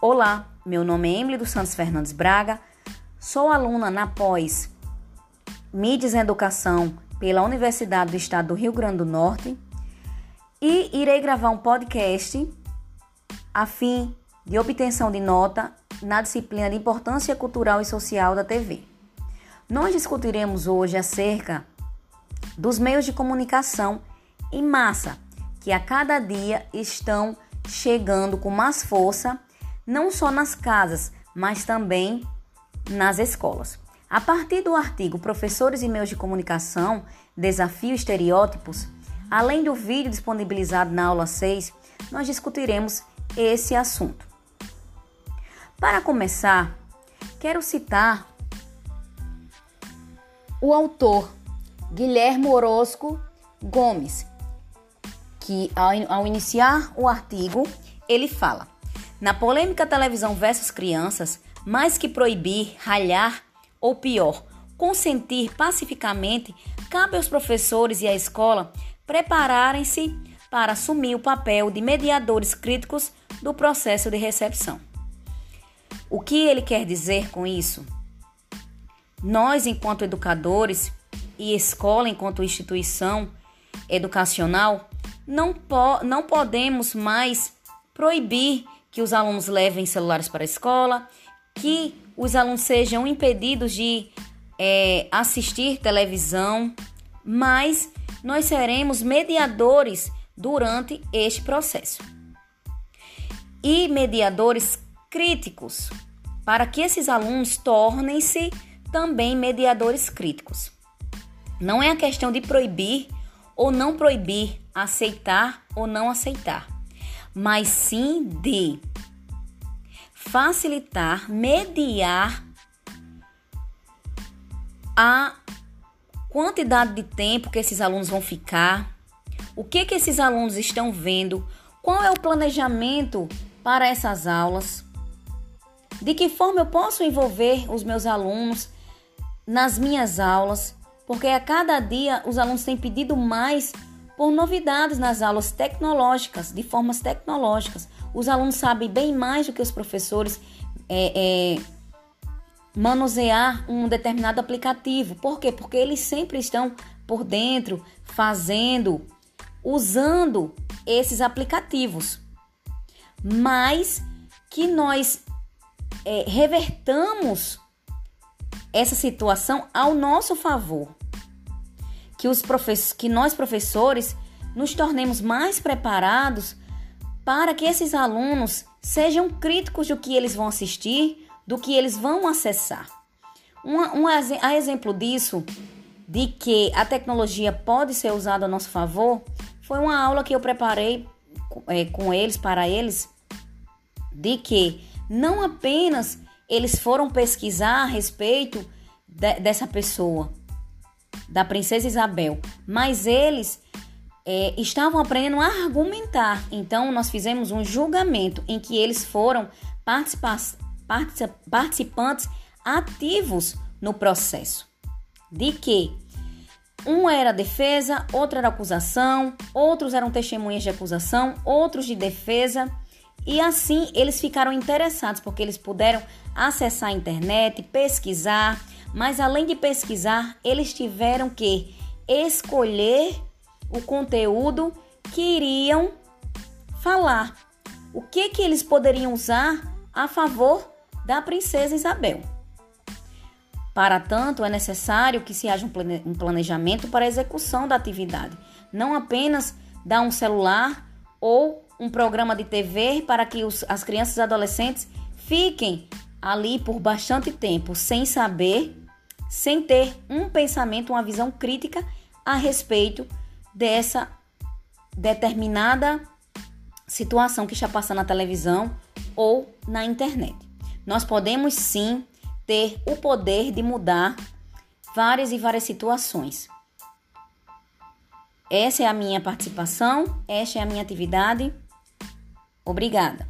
Olá, meu nome é Emily dos Santos Fernandes Braga, sou aluna na pós Mídias em Educação pela Universidade do Estado do Rio Grande do Norte e irei gravar um podcast a fim de obtenção de nota na disciplina de Importância Cultural e Social da TV. Nós discutiremos hoje acerca dos meios de comunicação em massa que a cada dia estão chegando com mais força, não só nas casas, mas também nas escolas. A partir do artigo Professores e Meios de Comunicação, Desafio Estereótipos, além do vídeo disponibilizado na aula 6, nós discutiremos esse assunto. Para começar, quero citar o autor Guilherme Orozco Gomes, que ao, iniciar o artigo, ele fala: na polêmica televisão versus crianças, mais que proibir, ralhar ou pior, consentir pacificamente, cabe aos professores e à escola prepararem-se para assumir o papel de mediadores críticos do processo de recepção. O que ele quer dizer com isso? Nós, enquanto educadores e escola enquanto instituição educacional, não, po não podemos mais proibir que os alunos levem celulares para a escola, que os alunos sejam impedidos de é, assistir televisão, mas nós seremos mediadores durante este processo. E mediadores críticos, para que esses alunos tornem-se também mediadores críticos. Não é a questão de proibir ou não proibir, aceitar ou não aceitar, mas sim de facilitar, mediar a quantidade de tempo que esses alunos vão ficar, o que que esses alunos estão vendo, qual é o planejamento para essas aulas, de que forma eu posso envolver os meus alunos nas minhas aulas porque a cada dia os alunos têm pedido mais por novidades nas aulas tecnológicas, de formas tecnológicas. Os alunos sabem bem mais do que os professores é, é, manusear um determinado aplicativo. Por quê? Porque eles sempre estão por dentro, fazendo, usando esses aplicativos. Mas que nós é, revertamos essa situação ao nosso favor que, os que nós professores nos tornemos mais preparados para que esses alunos sejam críticos do que eles vão assistir, do que eles vão acessar. Um, um a exemplo disso, de que a tecnologia pode ser usada a nosso favor, foi uma aula que eu preparei é, com eles, para eles, de que não apenas eles foram pesquisar a respeito de, dessa pessoa, da princesa Isabel, mas eles é, estavam aprendendo a argumentar. Então, nós fizemos um julgamento em que eles foram participantes ativos no processo. De que um era defesa, outro era acusação, outros eram testemunhas de acusação, outros de defesa. E assim eles ficaram interessados porque eles puderam acessar a internet, pesquisar, mas além de pesquisar, eles tiveram que escolher o conteúdo que iriam falar. O que que eles poderiam usar a favor da princesa Isabel? Para tanto, é necessário que se haja um planejamento para a execução da atividade, não apenas dar um celular ou um programa de TV para que os, as crianças e adolescentes fiquem ali por bastante tempo sem saber, sem ter um pensamento, uma visão crítica a respeito dessa determinada situação que está passando na televisão ou na internet. Nós podemos sim ter o poder de mudar várias e várias situações. Essa é a minha participação, esta é a minha atividade. Obrigada.